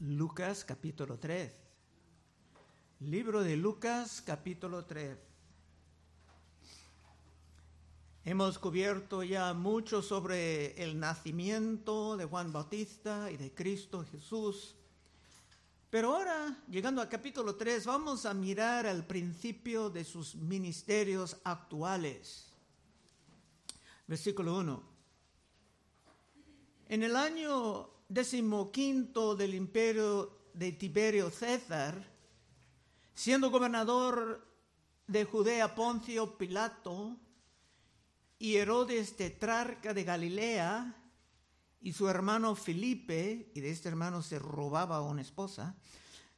Lucas capítulo 3. Libro de Lucas capítulo 3. Hemos cubierto ya mucho sobre el nacimiento de Juan Bautista y de Cristo Jesús. Pero ahora, llegando al capítulo 3, vamos a mirar al principio de sus ministerios actuales. Versículo 1. En el año decimoquinto del imperio de Tiberio César, siendo gobernador de Judea Poncio Pilato, y Herodes tetrarca de Galilea y su hermano Felipe, y de este hermano se robaba una esposa,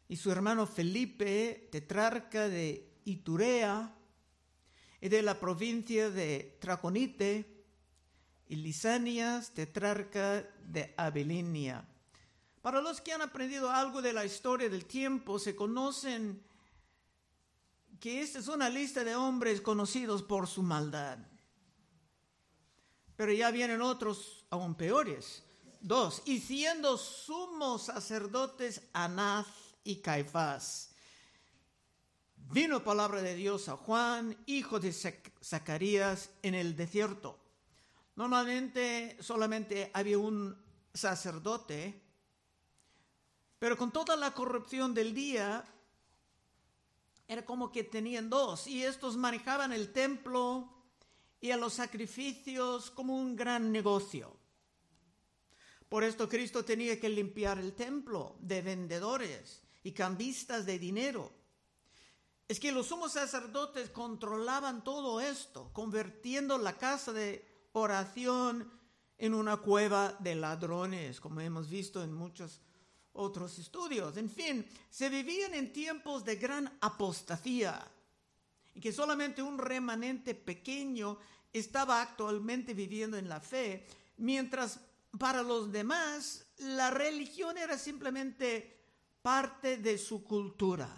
y su hermano Felipe, tetrarca de Iturea y de la provincia de Traconite, y Lisanias, tetrarca de Abilinia. Para los que han aprendido algo de la historia del tiempo, se conocen que esta es una lista de hombres conocidos por su maldad. Pero ya vienen otros aún peores. Dos, y siendo sumos sacerdotes Anás y Caifás. Vino palabra de Dios a Juan, hijo de Zacarías, en el desierto. Normalmente solamente había un sacerdote, pero con toda la corrupción del día, era como que tenían dos, y estos manejaban el templo y a los sacrificios como un gran negocio. Por esto Cristo tenía que limpiar el templo de vendedores y cambistas de dinero. Es que los sumos sacerdotes controlaban todo esto, convirtiendo la casa de oración en una cueva de ladrones, como hemos visto en muchos otros estudios. En fin, se vivían en tiempos de gran apostasía y que solamente un remanente pequeño estaba actualmente viviendo en la fe, mientras para los demás la religión era simplemente parte de su cultura.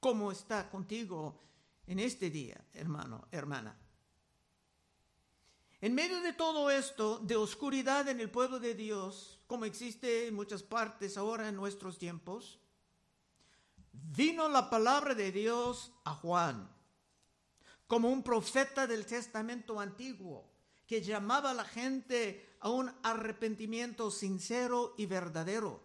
¿Cómo está contigo en este día, hermano, hermana? En medio de todo esto, de oscuridad en el pueblo de Dios, como existe en muchas partes ahora en nuestros tiempos, vino la palabra de Dios a Juan, como un profeta del Testamento antiguo, que llamaba a la gente a un arrepentimiento sincero y verdadero.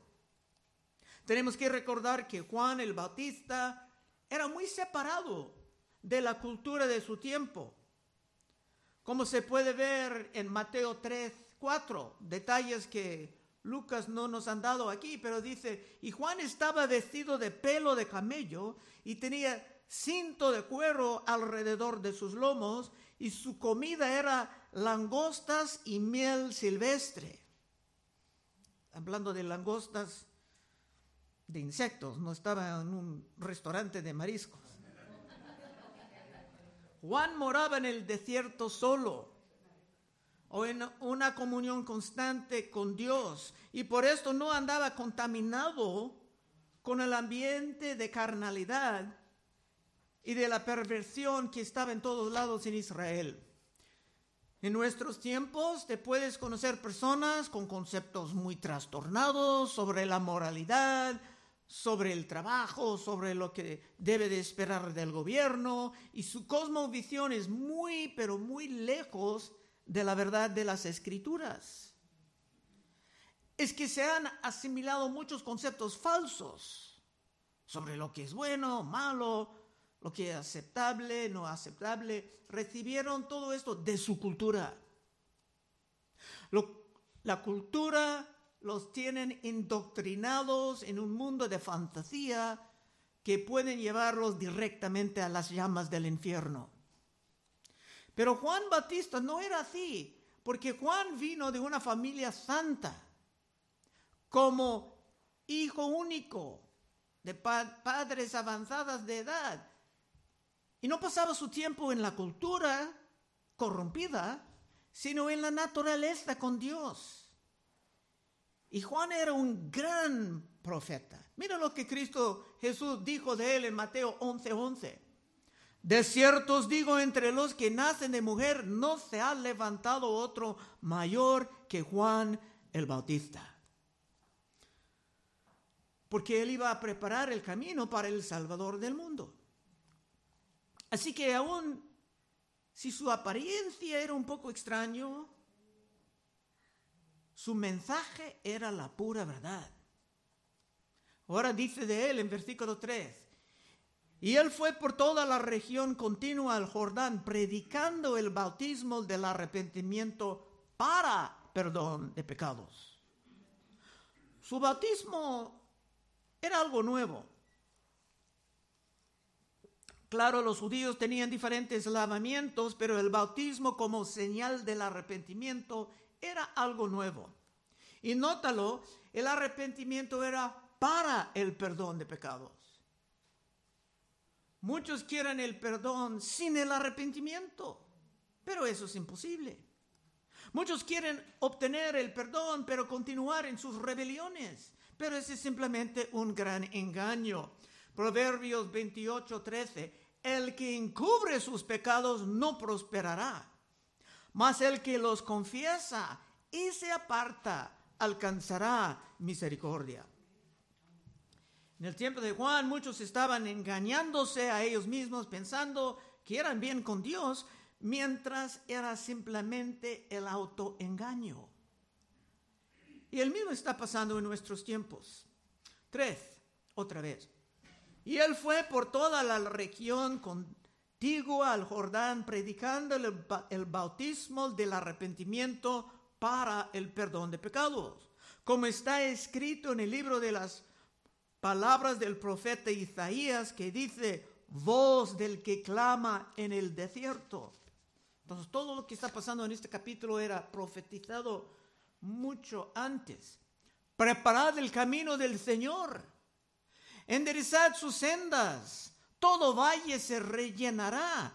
Tenemos que recordar que Juan el Bautista era muy separado de la cultura de su tiempo, como se puede ver en Mateo 3, 4, detalles que Lucas no nos han dado aquí, pero dice, y Juan estaba vestido de pelo de camello y tenía cinto de cuero alrededor de sus lomos y su comida era langostas y miel silvestre. Hablando de langostas de insectos, no estaba en un restaurante de mariscos. Juan moraba en el desierto solo o en una comunión constante con Dios y por esto no andaba contaminado con el ambiente de carnalidad y de la perversión que estaba en todos lados en Israel. En nuestros tiempos te puedes conocer personas con conceptos muy trastornados sobre la moralidad, sobre el trabajo, sobre lo que debe de esperar del gobierno, y su cosmovisión es muy, pero muy lejos de la verdad de las escrituras. Es que se han asimilado muchos conceptos falsos sobre lo que es bueno, malo, lo que es aceptable, no aceptable. Recibieron todo esto de su cultura. la cultura los tienen indoctrinados en un mundo de fantasía que pueden llevarlos directamente a las llamas del infierno. Pero Juan Batista no era así, porque Juan vino de una familia santa, como hijo único, de padres avanzadas de edad. Y no pasaba su tiempo en la cultura corrompida, sino en la naturaleza con Dios. Y Juan era un gran profeta. Mira lo que Cristo Jesús dijo de él en Mateo 11:11. De cierto os digo, entre los que nacen de mujer no se ha levantado otro mayor que Juan el Bautista. porque él iba a preparar el camino para el Salvador del mundo. Así que aún si su apariencia era un poco extraño, su mensaje era la pura verdad. Ahora dice de él en versículo 3, y él fue por toda la región continua al Jordán, predicando el bautismo del arrepentimiento para perdón de pecados. Su bautismo era algo nuevo. Claro, los judíos tenían diferentes lavamientos, pero el bautismo como señal del arrepentimiento era algo nuevo. Y nótalo, el arrepentimiento era para el perdón de pecados. Muchos quieren el perdón sin el arrepentimiento, pero eso es imposible. Muchos quieren obtener el perdón, pero continuar en sus rebeliones, pero ese es simplemente un gran engaño. Proverbios 28, 13. El que encubre sus pecados no prosperará, mas el que los confiesa y se aparta alcanzará misericordia. En el tiempo de Juan muchos estaban engañándose a ellos mismos pensando que eran bien con Dios, mientras era simplemente el autoengaño. Y el mismo está pasando en nuestros tiempos. Tres, otra vez. Y él fue por toda la región contigua al Jordán, predicando el, el bautismo del arrepentimiento para el perdón de pecados, como está escrito en el libro de las palabras del profeta Isaías que dice, voz del que clama en el desierto. Entonces todo lo que está pasando en este capítulo era profetizado mucho antes. Preparad el camino del Señor, enderezad sus sendas, todo valle se rellenará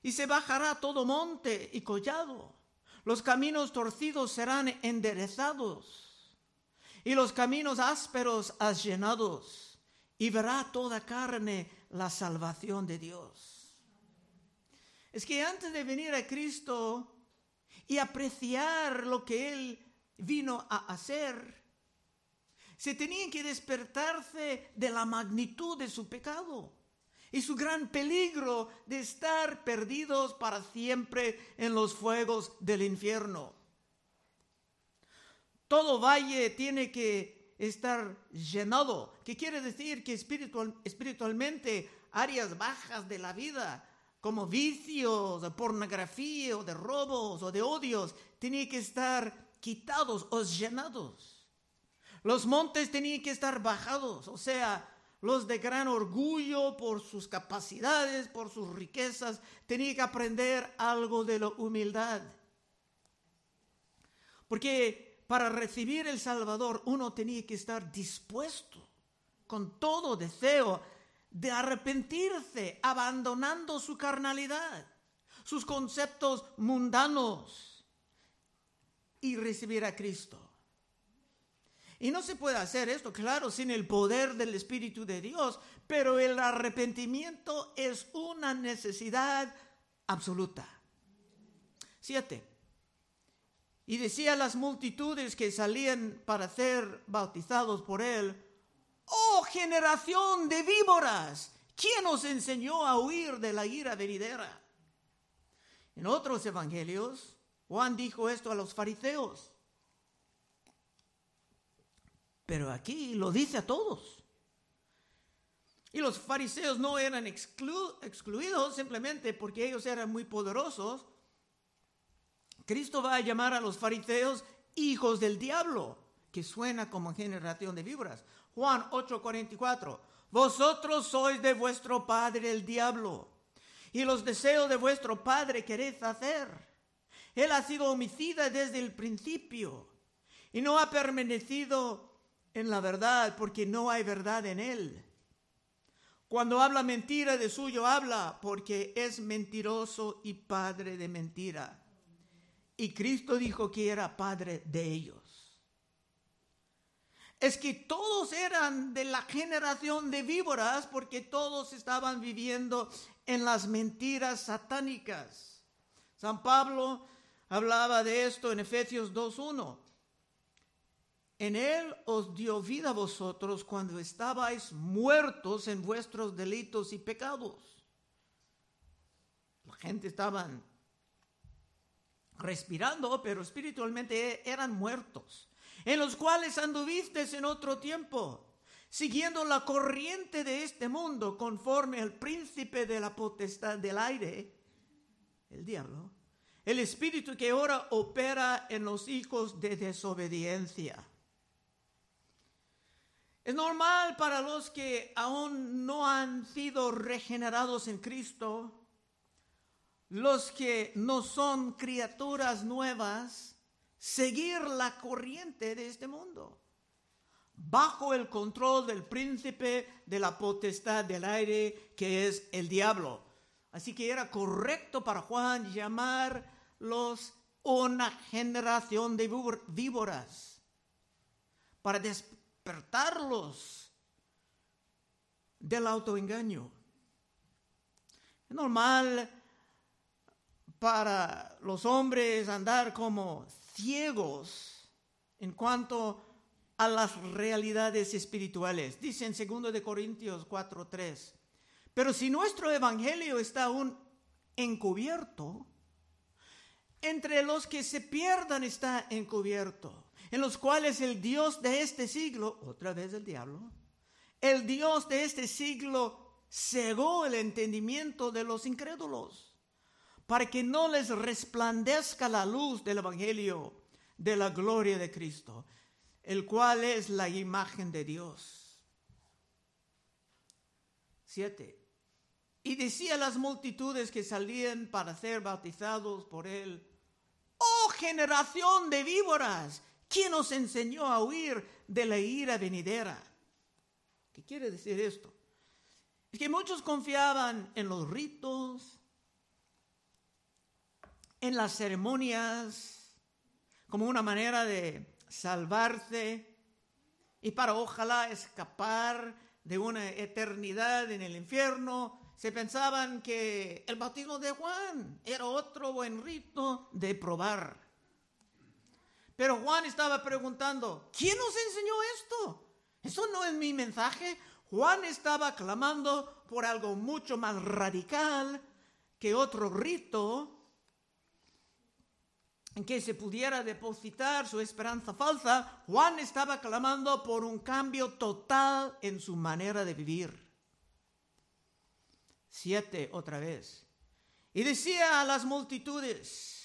y se bajará todo monte y collado. Los caminos torcidos serán enderezados y los caminos ásperos allanados, y verá toda carne la salvación de Dios. Es que antes de venir a Cristo y apreciar lo que Él vino a hacer, se tenían que despertarse de la magnitud de su pecado y su gran peligro de estar perdidos para siempre en los fuegos del infierno. Todo valle tiene que estar llenado, que quiere decir que espiritual, espiritualmente áreas bajas de la vida, como vicios, de pornografía, o de robos, o de odios, tienen que estar quitados o llenados. Los montes tenían que estar bajados, o sea, los de gran orgullo por sus capacidades, por sus riquezas, tenían que aprender algo de la humildad. Porque para recibir el Salvador uno tenía que estar dispuesto con todo deseo de arrepentirse, abandonando su carnalidad, sus conceptos mundanos y recibir a Cristo. Y no se puede hacer esto, claro, sin el poder del Espíritu de Dios, pero el arrepentimiento es una necesidad absoluta. Siete. Y decía a las multitudes que salían para ser bautizados por él, oh generación de víboras, ¿quién os enseñó a huir de la ira venidera? En otros evangelios, Juan dijo esto a los fariseos. Pero aquí lo dice a todos. Y los fariseos no eran excluidos simplemente porque ellos eran muy poderosos, Cristo va a llamar a los fariseos hijos del diablo, que suena como generación de víboras. Juan 8:44, vosotros sois de vuestro padre el diablo, y los deseos de vuestro padre queréis hacer. Él ha sido homicida desde el principio, y no ha permanecido en la verdad, porque no hay verdad en él. Cuando habla mentira de suyo habla, porque es mentiroso y padre de mentira y Cristo dijo que era padre de ellos. Es que todos eran de la generación de víboras porque todos estaban viviendo en las mentiras satánicas. San Pablo hablaba de esto en Efesios 2.1. en él os dio vida a vosotros cuando estabais muertos en vuestros delitos y pecados. La gente estaban respirando, pero espiritualmente eran muertos, en los cuales anduvisteis en otro tiempo, siguiendo la corriente de este mundo, conforme al príncipe de la potestad del aire, el diablo, el espíritu que ahora opera en los hijos de desobediencia es normal para los que aún no han sido regenerados en Cristo, los que no son criaturas nuevas, seguir la corriente de este mundo, bajo el control del príncipe de la potestad del aire, que es el diablo. Así que era correcto para Juan llamarlos una generación de víboras, para despertarlos del autoengaño. Es normal para los hombres andar como ciegos en cuanto a las realidades espirituales. Dice en 2 de Corintios 4:3. Pero si nuestro evangelio está aún encubierto, entre los que se pierdan está encubierto en los cuales el Dios de este siglo, otra vez el diablo, el Dios de este siglo cegó el entendimiento de los incrédulos, para que no les resplandezca la luz del Evangelio de la gloria de Cristo, el cual es la imagen de Dios. Siete. Y decía a las multitudes que salían para ser bautizados por él, oh generación de víboras, ¿Quién nos enseñó a huir de la ira venidera? ¿Qué quiere decir esto? Es que muchos confiaban en los ritos, en las ceremonias, como una manera de salvarse y para ojalá escapar de una eternidad en el infierno. Se pensaban que el bautismo de Juan era otro buen rito de probar. Pero Juan estaba preguntando, ¿quién nos enseñó esto? Eso no es mi mensaje. Juan estaba clamando por algo mucho más radical que otro rito en que se pudiera depositar su esperanza falsa. Juan estaba clamando por un cambio total en su manera de vivir. Siete otra vez. Y decía a las multitudes,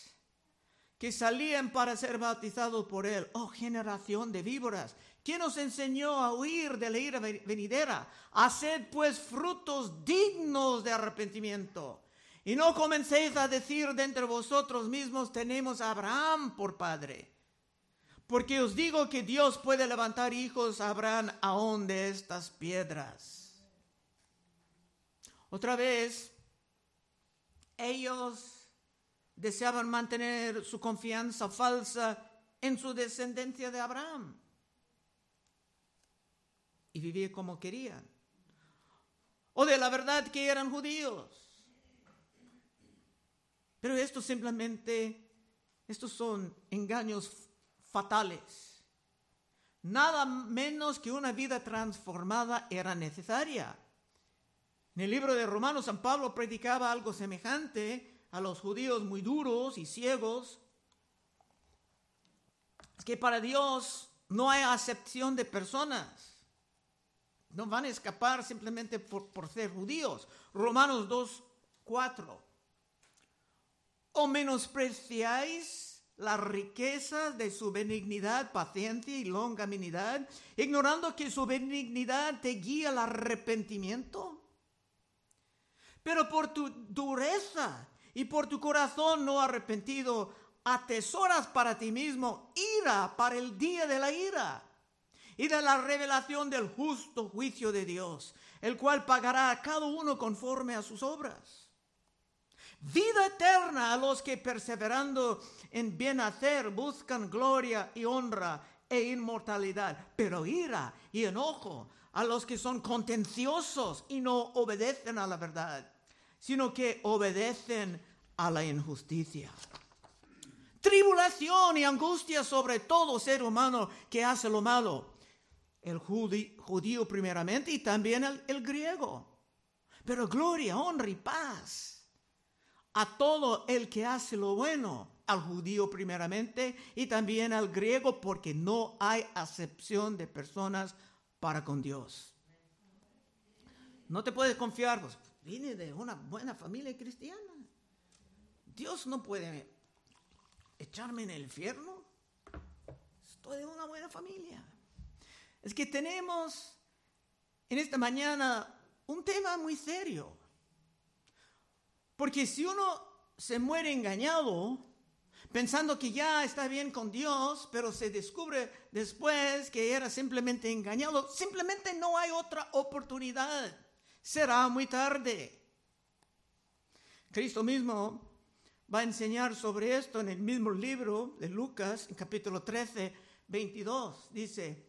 que salían para ser bautizados por él. Oh generación de víboras, ¿quién os enseñó a huir de la ira venidera? Haced pues frutos dignos de arrepentimiento. Y no comencéis a decir de entre vosotros mismos, tenemos a Abraham por padre. Porque os digo que Dios puede levantar hijos a Abraham aún de estas piedras. Otra vez, ellos deseaban mantener su confianza falsa en su descendencia de Abraham y vivir como querían. O de la verdad que eran judíos. Pero esto simplemente, estos son engaños fatales. Nada menos que una vida transformada era necesaria. En el libro de Romanos, San Pablo predicaba algo semejante a los judíos muy duros y ciegos, es que para Dios no hay acepción de personas. No van a escapar simplemente por, por ser judíos. Romanos 2, 4. ¿O menospreciáis las riquezas de su benignidad, paciencia y longanimidad, ignorando que su benignidad te guía al arrepentimiento? Pero por tu dureza y por tu corazón no arrepentido atesoras para ti mismo ira para el día de la ira y de la revelación del justo juicio de Dios, el cual pagará a cada uno conforme a sus obras. Vida eterna a los que perseverando en bien hacer buscan gloria y honra e inmortalidad, pero ira y enojo a los que son contenciosos y no obedecen a la verdad sino que obedecen a la injusticia. tribulación y angustia sobre todo ser humano que hace lo malo. El judío, primeramente y también el, griego. Pero gloria, honra y paz a todo el que hace lo bueno, al judío primeramente y también al griego, porque no hay acepción de personas para con Dios. No te puedes confiar, vine de una buena familia cristiana. Dios no puede echarme en el infierno. Estoy de una buena familia. Es que tenemos en esta mañana un tema muy serio. Porque si uno se muere engañado, pensando que ya está bien con Dios, pero se descubre después que era simplemente engañado, simplemente no hay otra oportunidad. Será muy tarde. Cristo mismo va a enseñar sobre esto en el mismo libro de Lucas, capítulo 13, 22. Dice,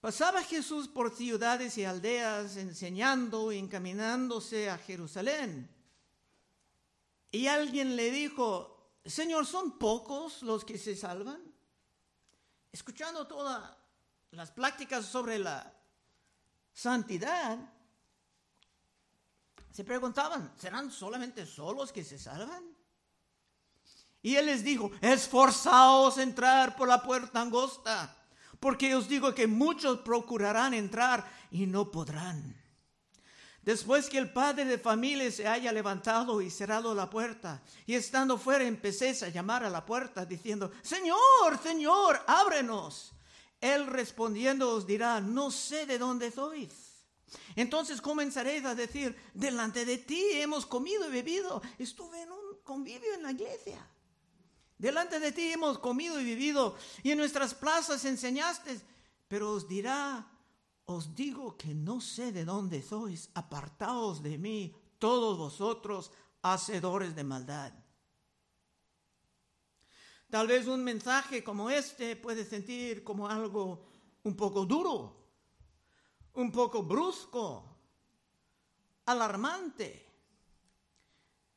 pasaba Jesús por ciudades y aldeas enseñando y encaminándose a Jerusalén. Y alguien le dijo, Señor, ¿son pocos los que se salvan? Escuchando todas las prácticas sobre la santidad, se preguntaban, ¿serán solamente solos que se salvan? Y él les dijo, esforzaos entrar por la puerta angosta, porque os digo que muchos procurarán entrar y no podrán. Después que el padre de familia se haya levantado y cerrado la puerta, y estando fuera empecéis a llamar a la puerta diciendo, Señor, Señor, ábrenos. Él respondiendo os dirá, no sé de dónde sois. Entonces comenzaréis a decir, delante de ti hemos comido y bebido. Estuve en un convivio en la iglesia. Delante de ti hemos comido y vivido y en nuestras plazas enseñaste. Pero os dirá, os digo que no sé de dónde sois. Apartaos de mí, todos vosotros, hacedores de maldad. Tal vez un mensaje como este puede sentir como algo un poco duro un poco brusco, alarmante.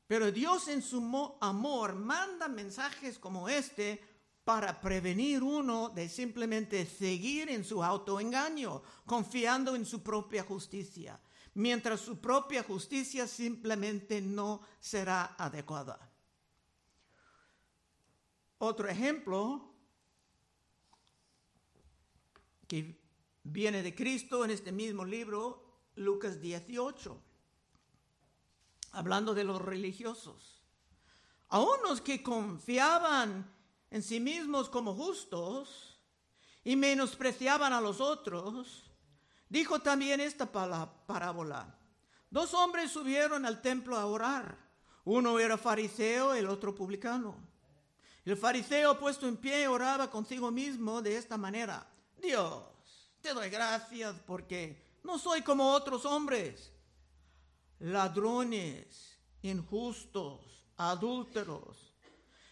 Pero Dios en su amor manda mensajes como este para prevenir uno de simplemente seguir en su autoengaño, confiando en su propia justicia, mientras su propia justicia simplemente no será adecuada. Otro ejemplo que viene de Cristo en este mismo libro, Lucas 18, hablando de los religiosos. A unos que confiaban en sí mismos como justos y menospreciaban a los otros, dijo también esta parábola. Dos hombres subieron al templo a orar. Uno era fariseo, el otro publicano. El fariseo puesto en pie oraba consigo mismo de esta manera. Dios, te doy gracias porque no soy como otros hombres, ladrones, injustos, adúlteros,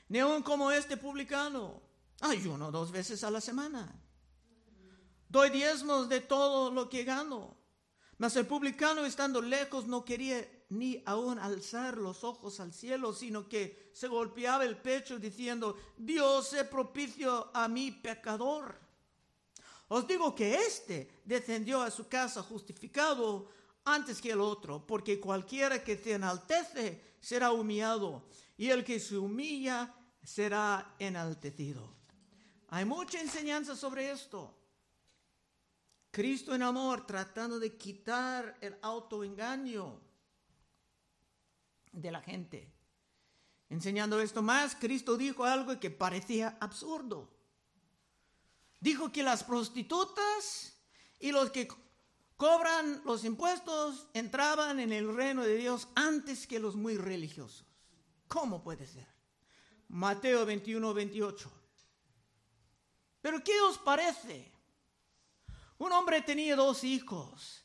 ni aun como este publicano. Ayuno dos veces a la semana. Doy diezmos de todo lo que gano. Mas el publicano estando lejos no quería ni aún alzar los ojos al cielo, sino que se golpeaba el pecho diciendo, Dios se propicio a mi pecador. Os digo que éste descendió a su casa justificado antes que el otro, porque cualquiera que se enaltece será humillado, y el que se humilla será enaltecido. Hay mucha enseñanza sobre esto. Cristo en amor tratando de quitar el autoengaño de la gente. Enseñando esto más, Cristo dijo algo que parecía absurdo dijo que las prostitutas y los que cobran los impuestos entraban en el reino de Dios antes que los muy religiosos. ¿Cómo puede ser? Mateo 21, 28. Pero ¿qué os parece? Un hombre tenía dos hijos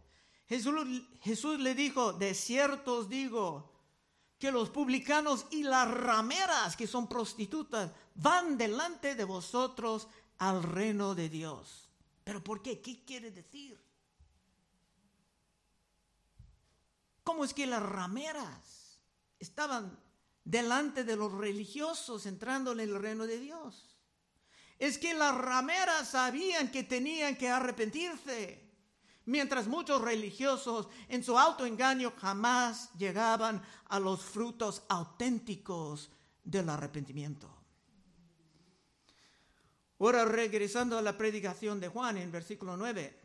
Jesús, le dijo, de cierto os digo, que los publicanos y las rameras, que son prostitutas, van delante de vosotros al reino de Dios. ¿Pero por qué? ¿Qué quiere decir? ¿Cómo es que las rameras estaban delante de los religiosos entrando en el reino de Dios? Es que las rameras sabían que tenían que arrepentirse mientras muchos religiosos en su alto engaño jamás llegaban a los frutos auténticos del arrepentimiento. Ahora regresando a la predicación de Juan en versículo 9.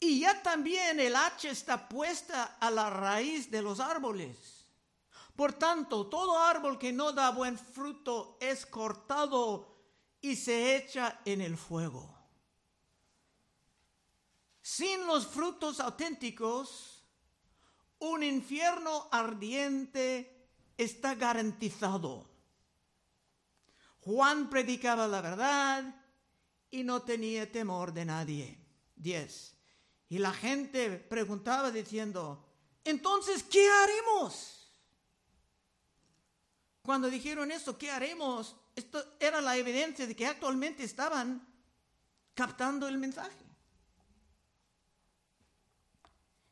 Y ya también el hacha está puesta a la raíz de los árboles. Por tanto, todo árbol que no da buen fruto es cortado y se echa en el fuego. Sin los frutos auténticos, un infierno ardiente está garantizado. Juan predicaba la verdad y no tenía temor de nadie. 10. Y la gente preguntaba diciendo, entonces, ¿qué haremos? Cuando dijeron esto, ¿qué haremos? Esto era la evidencia de que actualmente estaban captando el mensaje.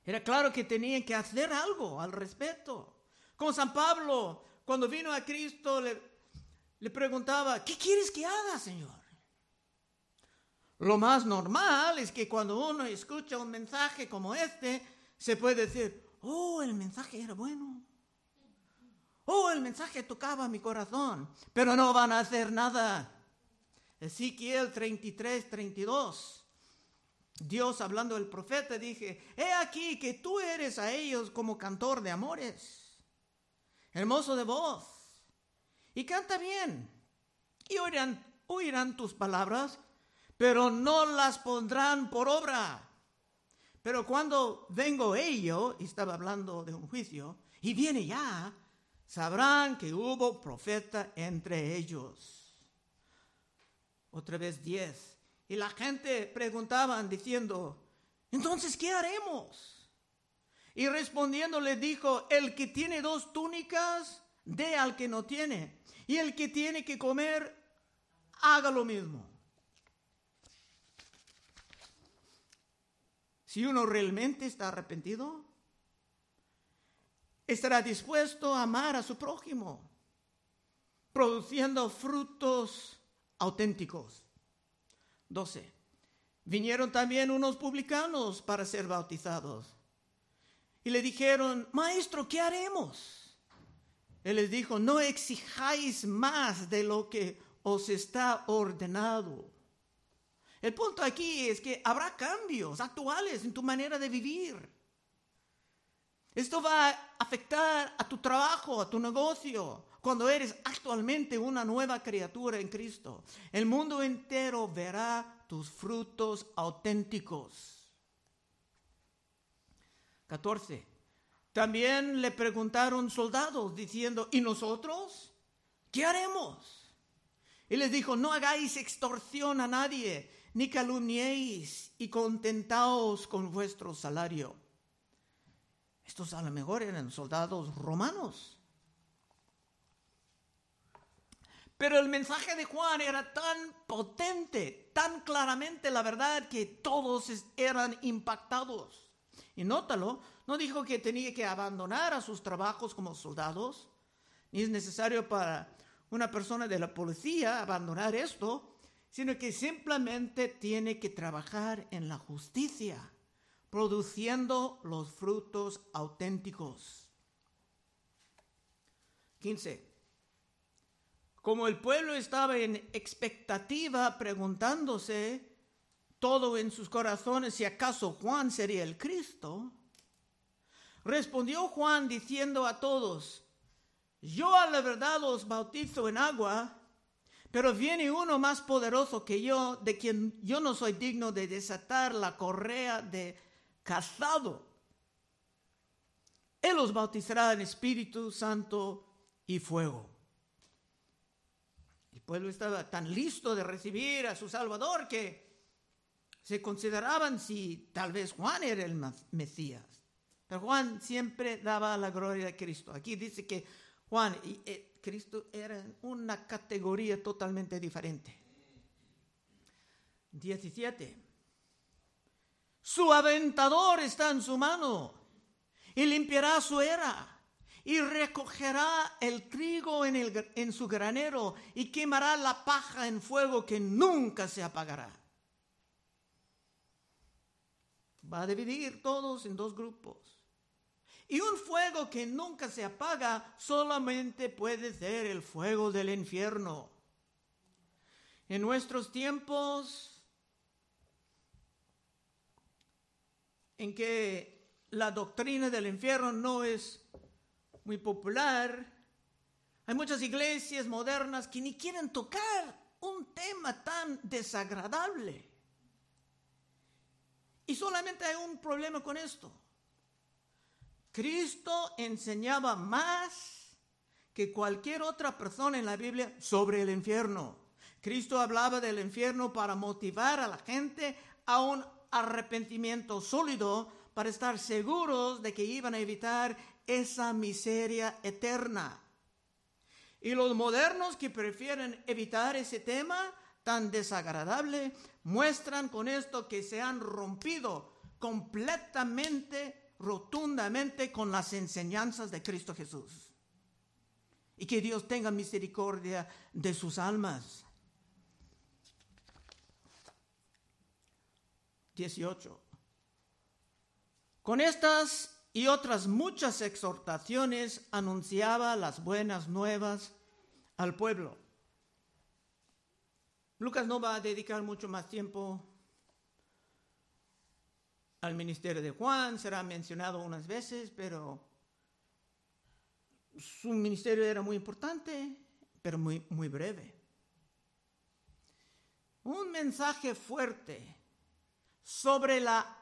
Era claro que tenían que hacer algo al respecto. Como San Pablo, cuando vino a Cristo, le, le preguntaba, ¿qué quieres que haga, Señor? Lo más normal es que cuando uno escucha un mensaje como este, se puede decir, oh, el mensaje era bueno. Oh, el mensaje tocaba mi corazón, pero no van a hacer nada. Ezequiel 33, 32. Dios hablando del profeta dije, he aquí que tú eres a ellos como cantor de amores, hermoso de voz, y canta bien, y oirán, oirán tus palabras, pero no las pondrán por obra. Pero cuando vengo ello, y estaba hablando de un juicio, y viene ya, sabrán que hubo profeta entre ellos. Otra vez diez. Y la gente preguntaban diciendo, entonces, ¿qué haremos? Y respondiendo le dijo, el que tiene dos túnicas, dé al que no tiene. Y el que tiene que comer, haga lo mismo. Si uno realmente está arrepentido, estará dispuesto a amar a su prójimo, produciendo frutos auténticos. 12. Vinieron también unos publicanos para ser bautizados. Y le dijeron, maestro, ¿qué haremos? Él les dijo, no exijáis más de lo que os está ordenado. El punto aquí es que habrá cambios actuales en tu manera de vivir. Esto va a afectar a tu trabajo, a tu negocio, cuando eres actualmente una nueva criatura en Cristo. El mundo entero verá tus frutos auténticos. 14. También le preguntaron soldados diciendo, ¿y nosotros? ¿Qué haremos? Y les dijo, no hagáis extorsión a nadie, ni calumniéis y contentaos con vuestro salario. Estos a lo mejor eran soldados romanos. Pero el mensaje de Juan era tan potente, tan claramente la verdad que todos eran impactados. Y nótalo, no dijo que tenía que abandonar a sus trabajos como soldados, ni es necesario para una persona de la policía abandonar esto, sino que simplemente tiene que trabajar en la justicia, produciendo los frutos auténticos. 15. Como el pueblo estaba en expectativa preguntándose todo en sus corazones si acaso Juan sería el Cristo, respondió Juan diciendo a todos, yo a la verdad os bautizo en agua, pero viene uno más poderoso que yo, de quien yo no soy digno de desatar la correa de cazado. Él os bautizará en Espíritu Santo y fuego pueblo estaba tan listo de recibir a su Salvador que se consideraban si tal vez Juan era el Mesías. Pero Juan siempre daba la gloria a Cristo. Aquí dice que Juan y eh, Cristo eran una categoría totalmente diferente. 17. Su aventador está en su mano y limpiará su era y recogerá el trigo en, el, en su granero y quemará la paja en fuego que nunca se apagará. Va a dividir todos en dos grupos. Y un fuego que nunca se apaga solamente puede ser el fuego del infierno. En nuestros tiempos en que la doctrina del infierno no es muy popular, hay muchas iglesias modernas que ni quieren tocar un tema tan desagradable. Y solamente hay un problema con esto. Cristo enseñaba más que cualquier otra persona en la Biblia sobre el infierno. Cristo hablaba del infierno para motivar a la gente a un arrepentimiento sólido para estar seguros de que iban a evitar esa miseria eterna. Y los modernos que prefieren evitar ese tema tan desagradable muestran con esto que se han rompido completamente, rotundamente con las enseñanzas de Cristo Jesús. Y que Dios tenga misericordia de sus almas. 18. Con estas y otras muchas exhortaciones anunciaba las buenas nuevas al pueblo. Lucas no va a dedicar mucho más tiempo al ministerio de Juan, será mencionado unas veces, pero su ministerio era muy importante, pero muy, muy breve. Un mensaje fuerte sobre la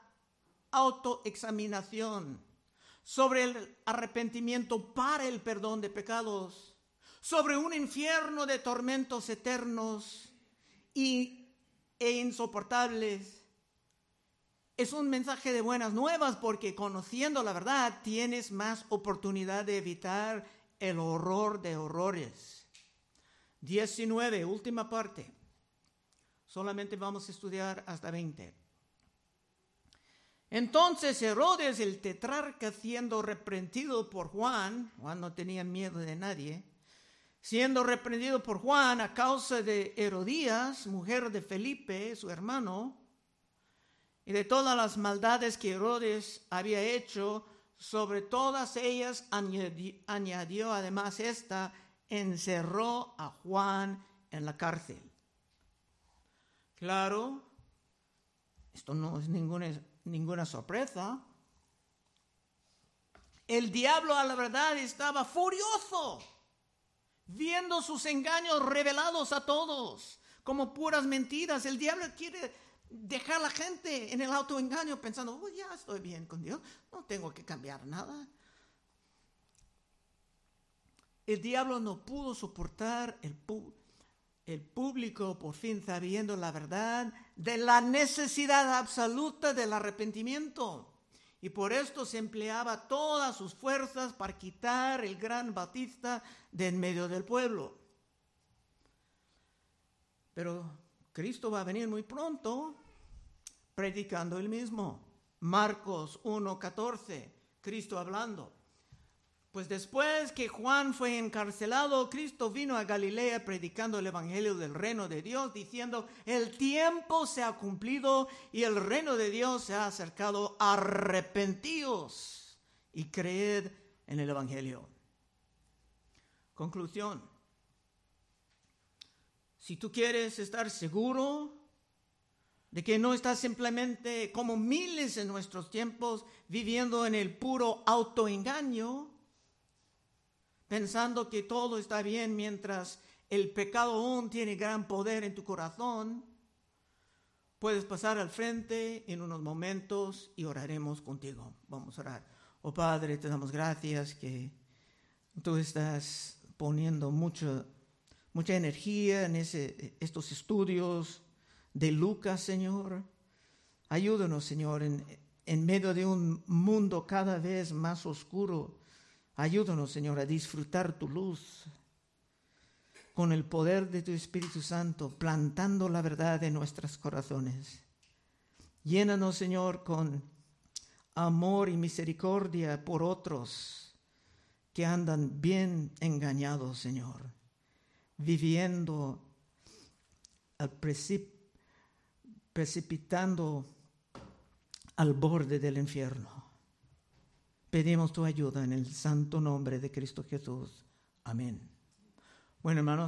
autoexaminación, sobre el arrepentimiento para el perdón de pecados, sobre un infierno de tormentos eternos y, e insoportables. Es un mensaje de buenas nuevas porque conociendo la verdad tienes más oportunidad de evitar el horror de horrores. 19, última parte. Solamente vamos a estudiar hasta 20. Entonces Herodes el tetrarca siendo reprendido por Juan, Juan no tenía miedo de nadie, siendo reprendido por Juan a causa de Herodías, mujer de Felipe, su hermano, y de todas las maldades que Herodes había hecho, sobre todas ellas añadió, además esta, encerró a Juan en la cárcel. Claro, esto no es ninguna, ninguna sorpresa. El diablo a la verdad estaba furioso viendo sus engaños revelados a todos como puras mentiras. El diablo quiere dejar a la gente en el autoengaño pensando, oh, ya estoy bien con Dios, no tengo que cambiar nada. El diablo no pudo soportar el, el público por fin sabiendo la verdad de la necesidad absoluta del arrepentimiento. Y por esto se empleaba todas sus fuerzas para quitar el gran Batista de en medio del pueblo. Pero Cristo va a venir muy pronto predicando el mismo. Marcos 1.14, Cristo hablando. Pues después que Juan fue encarcelado, Cristo vino a Galilea predicando el Evangelio del reino de Dios, diciendo, el tiempo se ha cumplido y el reino de Dios se ha acercado, arrepentíos y creed en el Evangelio. Conclusión. Si tú quieres estar seguro de que no estás simplemente como miles en nuestros tiempos viviendo en el puro autoengaño, pensando que todo está bien mientras el pecado aún tiene gran poder en tu corazón, puedes pasar al frente en unos momentos y oraremos contigo. Vamos a orar. Oh Padre, te damos gracias que tú estás poniendo mucho, mucha energía en estos estudios de Lucas, Señor. Ayúdanos, Señor, en, en medio de un mundo cada vez más oscuro. Ayúdanos, Señor, a disfrutar tu luz con el poder de tu Espíritu Santo, plantando la verdad en nuestros corazones. Llénanos, Señor, con amor y misericordia por otros que andan bien engañados, Señor, viviendo, precipitando al borde del infierno. Pedimos tu ayuda en el santo nombre de Cristo Jesús. Amén. Bueno, hermanos,